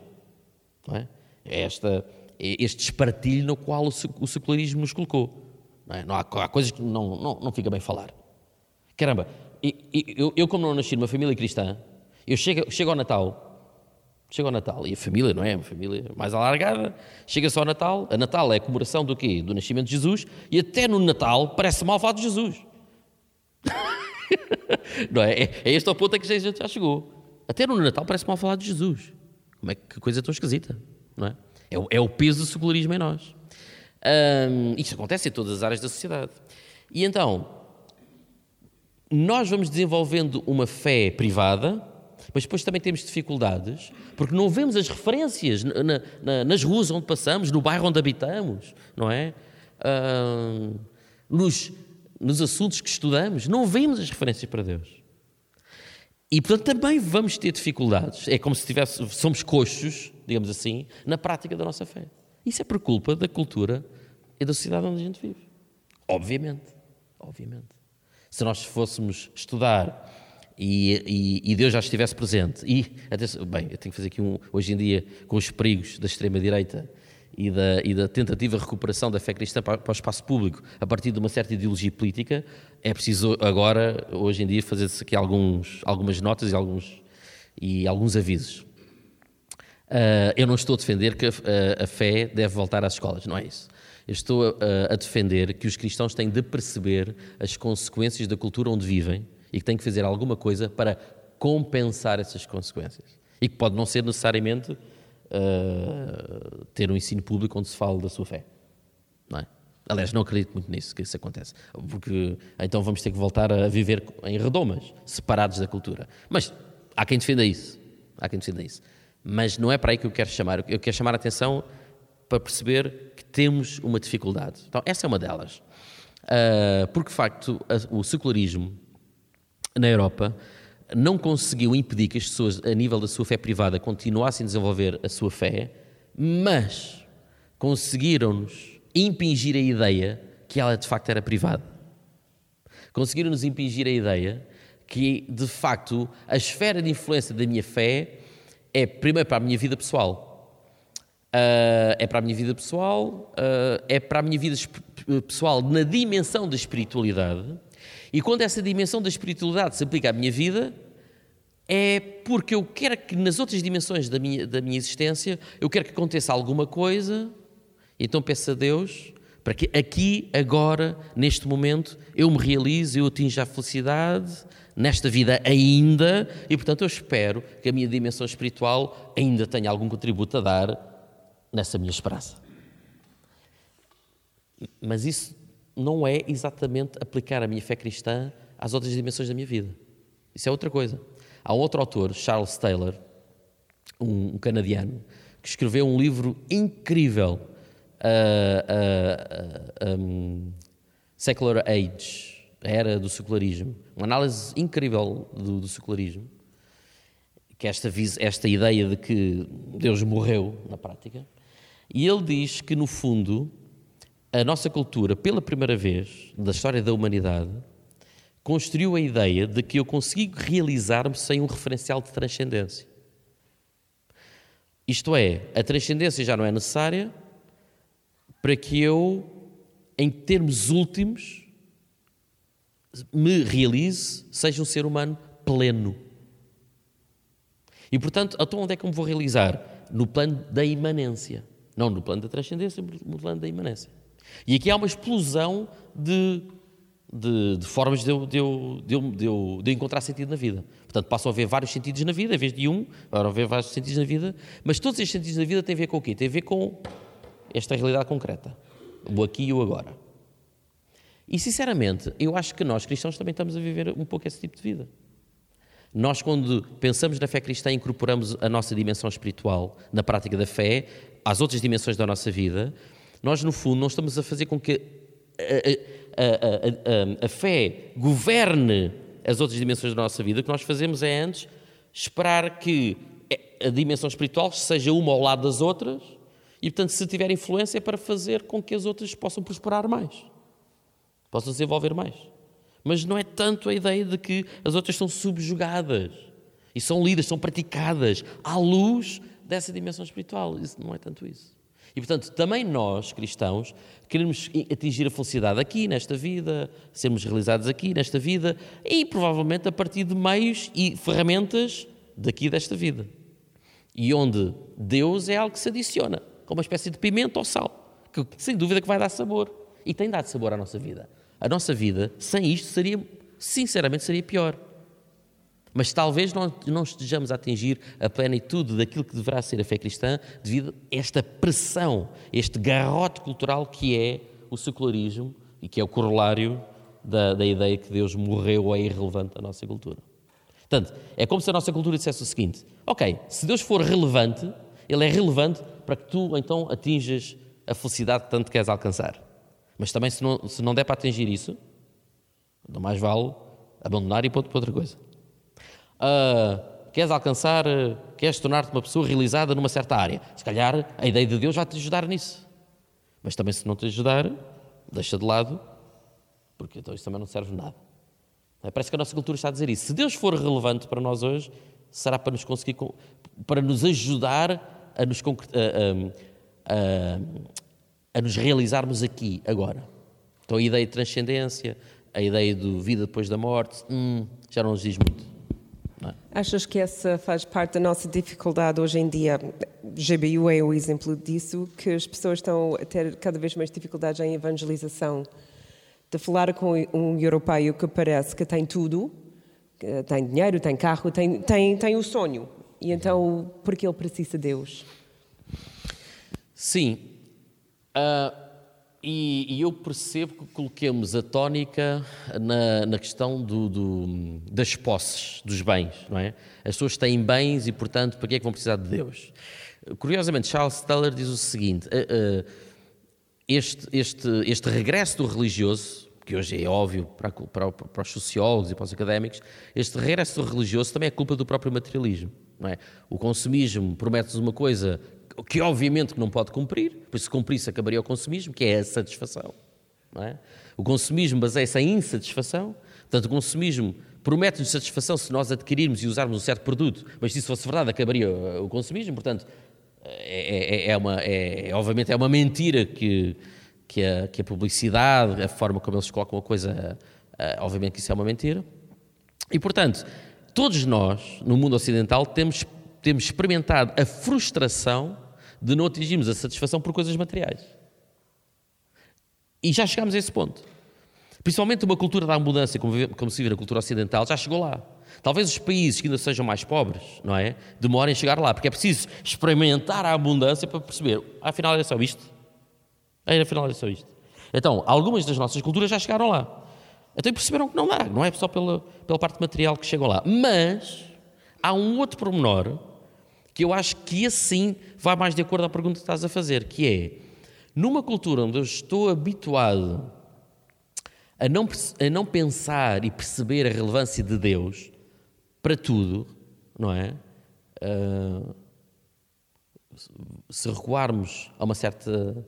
não é? É esta, é este espartilho no qual o secularismo nos colocou. Não, é? não há, há, coisas que não, não, não fica bem falar. Caramba, eu, eu como não nasci numa família cristã, eu chego, chego ao Natal, chego ao Natal, e a família, não é? Uma família mais alargada, chega-se ao Natal, a Natal é a comemoração do quê? Do nascimento de Jesus, e até no Natal parece mal falar de Jesus. Não é? é? É este o ponto a que a gente já chegou. Até no Natal parece mal falar de Jesus. Como é que coisa tão esquisita, não é? É o, é o peso do secularismo em nós. Um, isto acontece em todas as áreas da sociedade. E então, nós vamos desenvolvendo uma fé privada, mas depois também temos dificuldades, porque não vemos as referências na, na, nas ruas onde passamos, no bairro onde habitamos, não é? Nos, nos assuntos que estudamos, não vemos as referências para Deus. E, portanto, também vamos ter dificuldades. É como se tivesse, somos coxos, digamos assim, na prática da nossa fé. Isso é por culpa da cultura e da sociedade onde a gente vive. Obviamente. Obviamente. Se nós fôssemos estudar e, e, e, Deus já estivesse presente. E, bem, eu tenho que fazer aqui um, hoje em dia, com os perigos da extrema-direita e da, e da, tentativa de recuperação da fé cristã para, para, o espaço público a partir de uma certa ideologia política, é preciso agora, hoje em dia, fazer-se aqui alguns, algumas notas e alguns, e alguns avisos. Uh, eu não estou a defender que a, a, a, fé deve voltar às escolas, não é isso. Eu estou a, a defender que os cristãos têm de perceber as consequências da cultura onde vivem e que tem que fazer alguma coisa para compensar essas consequências. E que pode não ser necessariamente uh, ter um ensino público onde se fala da sua fé. Não é? Aliás, não acredito muito nisso, que isso acontece. Porque então vamos ter que voltar a viver em redomas, separados da cultura. Mas há quem defenda isso. Há quem defenda isso. Mas não é para aí que eu quero chamar. Eu quero chamar a atenção para perceber que temos uma dificuldade. Então, essa é uma delas. Uh, porque, de facto, o secularismo na Europa não conseguiu impedir que as pessoas, a nível da sua fé privada, continuassem a desenvolver a sua fé, mas conseguiram-nos impingir a ideia que ela de facto era privada. Conseguiram-nos impingir a ideia que, de facto, a esfera de influência da minha fé é, primeiro, para a minha vida pessoal. Uh, é para a minha vida pessoal, uh, é para a minha vida pessoal na dimensão da espiritualidade e quando essa dimensão da espiritualidade se aplica à minha vida, é porque eu quero que nas outras dimensões da minha, da minha existência, eu quero que aconteça alguma coisa, então peço a Deus para que aqui, agora, neste momento, eu me realize, eu atinja a felicidade, nesta vida ainda, e portanto eu espero que a minha dimensão espiritual ainda tenha algum contributo a dar nessa minha esperança. Mas isso não é exatamente aplicar a minha fé cristã às outras dimensões da minha vida. Isso é outra coisa. Há um outro autor, Charles Taylor, um, canadiano, que escreveu um livro incrível, uh, uh, uh, um, Secular Age, a Era do Secularismo. Uma análise incrível do, do secularismo, que é esta, esta ideia de que Deus morreu na prática. E ele diz que, no fundo, a nossa cultura, pela primeira vez da história da humanidade, construiu a ideia de que eu consigo realizar-me sem um referencial de transcendência. Isto é, a transcendência já não é necessária para que eu, em termos últimos, me realize, seja um ser humano pleno. E portanto, então onde é que eu me vou realizar? No plano da imanência. Não no plano da transcendência, mas no plano da imanência. E aqui há uma explosão de, de, de formas de eu, de, eu, de, eu, de, eu, encontrar sentido na vida. Portanto, passam a haver vários sentidos na vida, em vez de um, agora haver vários sentidos na vida, mas todos estes sentidos na vida têm a ver com o quê? Têm a ver com esta realidade concreta, o aqui e o agora. E, sinceramente, eu acho que nós, cristãos, também estamos a viver um pouco esse tipo de vida. Nós, quando pensamos na fé cristã, incorporamos a nossa dimensão espiritual na prática da fé às outras dimensões da nossa vida, nós, no fundo, não estamos a fazer com que a, a, a, a, fé governe as outras dimensões da nossa vida. O que nós fazemos é antes esperar que a dimensão espiritual seja uma ao lado das outras e, portanto, se tiver influência, é para fazer com que as outras possam prosperar mais, possam desenvolver mais. Mas não é tanto a ideia de que as outras são subjugadas e são lidas, são praticadas à luz dessa dimensão espiritual. Isso não é tanto isso. E, portanto, também nós, cristãos, queremos atingir a felicidade aqui, nesta vida, sermos realizados aqui, nesta vida, e provavelmente a partir de meios e ferramentas daqui desta vida. E onde Deus é algo que se adiciona, como uma espécie de pimenta ou sal, que sem dúvida que vai dar sabor. E tem dado sabor à nossa vida. A nossa vida, sem isto, seria, sinceramente, seria pior. Mas talvez não, não estejamos a atingir a plenitude daquilo que deverá ser a fé cristã devido a esta pressão, este garrote cultural que é o secularismo e que é o corolário da, da ideia que Deus morreu ou é irrelevante da nossa cultura. Portanto, é como se a nossa cultura dissesse o seguinte: ok, se Deus for relevante, Ele é relevante para que tu então atinjas a felicidade que tanto queres alcançar. Mas também, se não, se não der para atingir isso, não mais vale abandonar e ir para outra coisa uh, queres alcançar, uh, queres tornar-te uma pessoa realizada numa certa área. Se calhar a ideia de Deus vai te ajudar nisso. Mas também, se não te ajudar, deixa de lado, porque então isso também não serve nada. É, parece que a nossa cultura está a dizer isso. Se Deus for relevante para nós hoje, será para nos conseguir, para nos ajudar a nos, a, a, a nos realizarmos aqui, agora. Então a ideia de transcendência, a ideia de vida depois da morte, hum, já não nos diz muito. Achas que essa faz parte da nossa dificuldade hoje em dia? GBU é o exemplo disso, que as pessoas estão a ter cada vez mais dificuldades em evangelização. De falar com um europeu que parece que tem tudo, que tem dinheiro, tem carro, tem, tem, tem o sonho. E então, por que ele precisa de Deus? Sim. Uh, e, e, eu percebo que coloquemos a tónica na, na questão do, do, das posses, dos bens, não é? As pessoas têm bens e, portanto, para que é que vão precisar de Deus? Curiosamente, Charles Taylor diz o seguinte: uh, uh, este, este, este regresso do religioso, que hoje é óbvio para, para, para, os sociólogos e para os académicos, este regresso do religioso também é culpa do próprio materialismo. É? O consumismo promete-nos uma coisa que obviamente não pode cumprir, pois se cumprisse acabaria o consumismo, que é a satisfação. É? O consumismo baseia-se em insatisfação, portanto, o consumismo promete-nos satisfação se nós adquirirmos e usarmos um certo produto, mas se isso fosse verdade, acabaria o consumismo, portanto, é, é, é uma, é, obviamente é uma mentira que, que, a, que a publicidade, a forma como eles colocam a coisa, obviamente que isso é uma mentira. E, portanto, todos nós, no mundo ocidental, temos, temos experimentado a frustração de não atingirmos a satisfação por coisas materiais. E já chegámos a esse ponto. Principalmente uma cultura da abundância, como, como se vê na cultura ocidental, já chegou lá. Talvez os países que ainda sejam mais pobres, não é? Demorem a chegar lá, porque é preciso experimentar a abundância para perceber, afinal é só isto. Afinal é só isto. Então, algumas das nossas culturas já chegaram lá. Então perceberam que não dá, não é só pela, pela parte material que chegam lá. Mas há um outro pormenor que eu acho que assim vai mais de acordo à pergunta que estás a fazer, que é, numa cultura onde eu estou habituado a não, a não pensar e perceber a relevância de Deus para tudo, não é? Uh, se recuarmos a uma certa.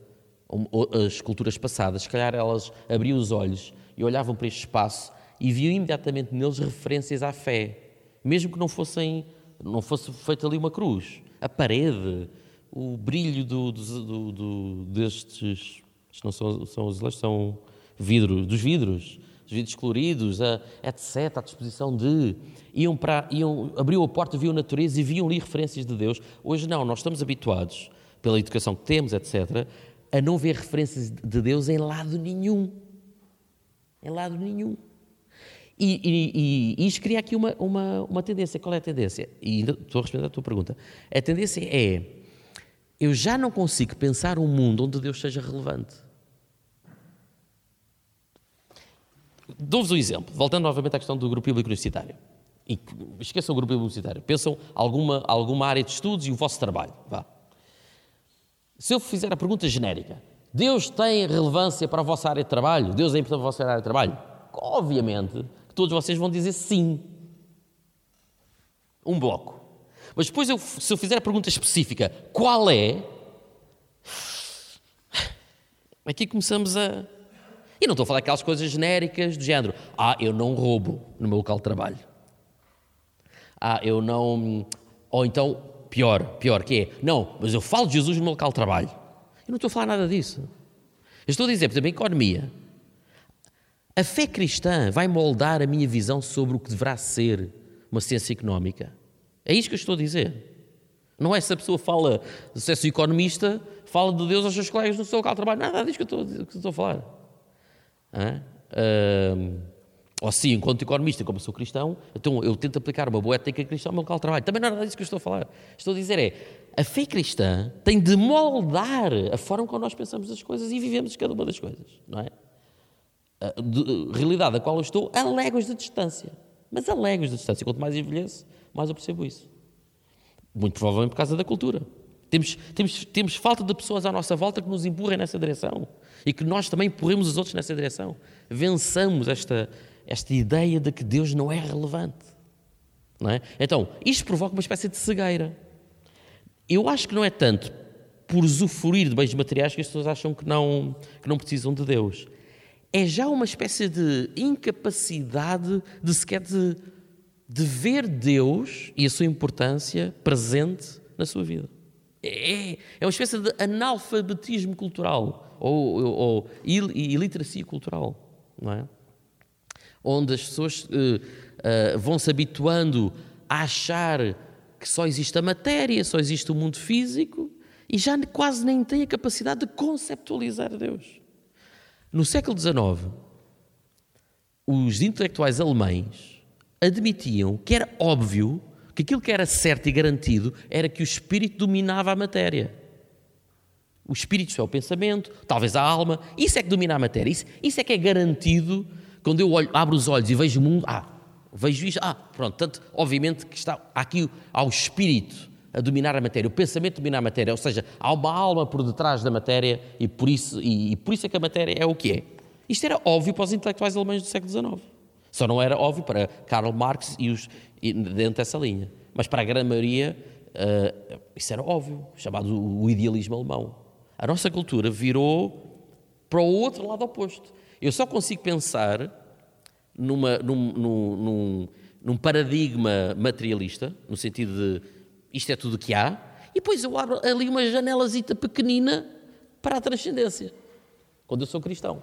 as culturas passadas, se calhar elas abriam os olhos e olhavam para este espaço e viam imediatamente neles referências à fé, mesmo que não fossem não fosse feita ali uma cruz. A parede, o brilho do, do, do, destes. Não são, são azulejos, são vidro, dos vidros, os vidros coloridos, a, etc., à disposição de. Iam para, iam, abriam a porta, viam a natureza e viam ali referências de Deus. Hoje não, nós estamos habituados, pela educação que temos, etc., a não ver referências de Deus em lado nenhum. Em lado nenhum. E, e, e, isto cria aqui uma, uma, uma tendência. Qual é a tendência? E estou a responder à tua pergunta. A tendência é: eu já não consigo pensar um mundo onde Deus seja relevante. Dou-vos um exemplo, voltando novamente à questão do grupo bíblico universitário. E esqueçam o grupo universitário. Pensam alguma, alguma área de estudos e o vosso trabalho. Vá. Se eu fizer a pergunta genérica, Deus tem relevância para a vossa área de trabalho? Deus é importante para a vossa área de trabalho? Obviamente todos vocês vão dizer sim. Um bloco. Mas depois, eu, se eu fizer a pergunta específica, qual é? Aqui começamos a. E não estou a falar aquelas coisas genéricas do género. Ah, eu não roubo no meu local de trabalho. Ah, eu não. Ou então, pior, pior, que é. Não, mas eu falo de Jesus no meu local de trabalho. Eu não estou a falar nada disso. Eu estou a dizer, por exemplo, em economia. A fé cristã vai moldar a minha visão sobre o que deverá ser uma ciência económica. É isto que eu estou a dizer. Não é se a pessoa fala, se é economista, fala de Deus aos seus colegas no seu local de trabalho. Nada disto que eu estou, que estou a falar. Ou se, enquanto economista, como sou cristão, então eu tento aplicar uma boa ética cristã ao meu local de trabalho. Também não é nada disso que eu estou a falar. Estou a dizer é, a fé cristã tem de moldar a forma como nós pensamos as coisas e vivemos cada uma das coisas, não é? De, realidade a qual eu estou a léguas de distância. Mas a léguas de distância. Quanto mais envelheço, mais eu percebo isso. Muito provavelmente por causa da cultura. Temos, temos, temos falta de pessoas à nossa volta que nos empurrem nessa direção e que nós também empurremos os outros nessa direção. Vençamos esta, esta ideia de que Deus não é relevante. Não é? Então, isto provoca uma espécie de cegueira. Eu acho que não é tanto por usufruir de bens materiais que as pessoas acham que não, que não precisam de Deus é já uma espécie de incapacidade de sequer de, de ver Deus e a sua importância presente na sua vida. É, é uma espécie de analfabetismo cultural ou, ou, ou iliteracia cultural, não é? Onde as pessoas uh, uh, vão se habituando a achar que só existe a matéria, só existe o mundo físico e já quase nem têm a capacidade de conceptualizar Deus. No século XIX, os intelectuais alemães admitiam que era óbvio que aquilo que era certo e garantido era que o espírito dominava a matéria. O espírito é o pensamento, talvez a alma, isso é que domina a matéria, isso, isso é que é garantido quando eu olho, abro os olhos e vejo o mundo, ah, vejo isto, ah, pronto, tanto, obviamente que está aqui ao espírito a dominar a matéria, o pensamento domina a matéria, ou seja, há uma alma por detrás da matéria e por isso, e, e por isso é que a matéria é o que é. Isto era óbvio para os intelectuais alemães do século XIX. Só não era óbvio para Karl Marx e os e dentro dessa linha. Mas para a grande maioria, uh, isso era óbvio, chamado o idealismo alemão. A nossa cultura virou para o outro lado oposto. Eu só consigo pensar numa, num, num, num, num paradigma materialista, no sentido de isto é tudo o que há, e depois eu abro ali uma janelazita pequenina para a transcendência. Quando eu sou cristão,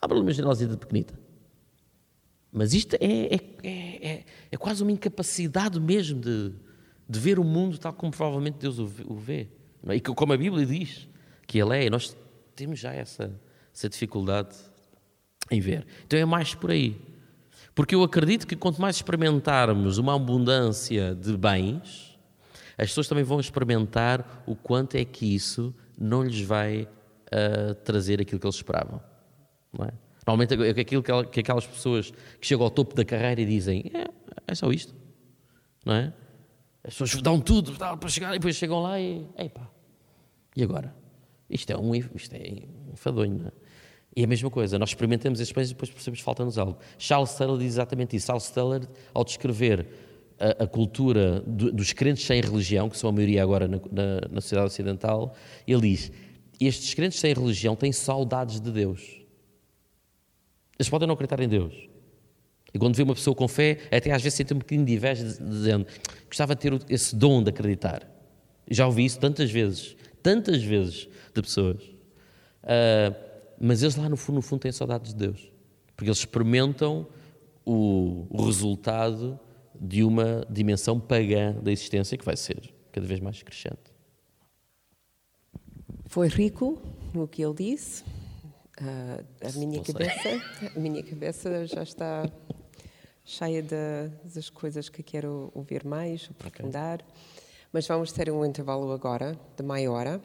abro ali uma janelazita pequenita. Mas isto é, é, é, é, quase uma incapacidade mesmo de, de ver o mundo tal como provavelmente Deus o vê. E como a Bíblia diz que Ele é, e nós temos já essa, essa dificuldade em ver. Então é mais por aí. Porque eu acredito que quanto mais experimentarmos uma abundância de bens, as pessoas também vão experimentar o quanto é que isso não lhes vai uh, trazer aquilo que eles esperavam. É? Normalmente é aquilo que aquelas pessoas que chegam ao topo da carreira e dizem é, é só isto. Não é? As pessoas dão tudo para chegar e depois chegam lá e. Epá, e agora? Isto é um, isto é enfadonho, não é? E a mesma coisa, nós experimentamos estes bens e depois percebemos que falta-nos algo. Charles Taylor diz exatamente isso. Charles Taylor, ao descrever a, a cultura do, dos crentes sem religião, que são a maioria agora na, na, na sociedade ocidental, ele diz: estes crentes sem religião têm saudades de Deus. Eles podem não acreditar em Deus. E quando vê uma pessoa com fé, até às vezes sente um bocadinho de inveja, dizendo: gostava de ter esse dom de acreditar. Já ouvi isso tantas vezes, tantas vezes de pessoas. Uh, mas eles lá no fundo, no fundo têm saudades de Deus, porque eles experimentam o, o resultado de uma dimensão pagã da existência que vai ser cada vez mais crescente. Foi rico no que ele disse. Uh, a minha cabeça, a minha cabeça já está cheia de, das coisas que quero ouvir mais, aprofundar. Okay. Mas vamos ter um intervalo agora de meia hora.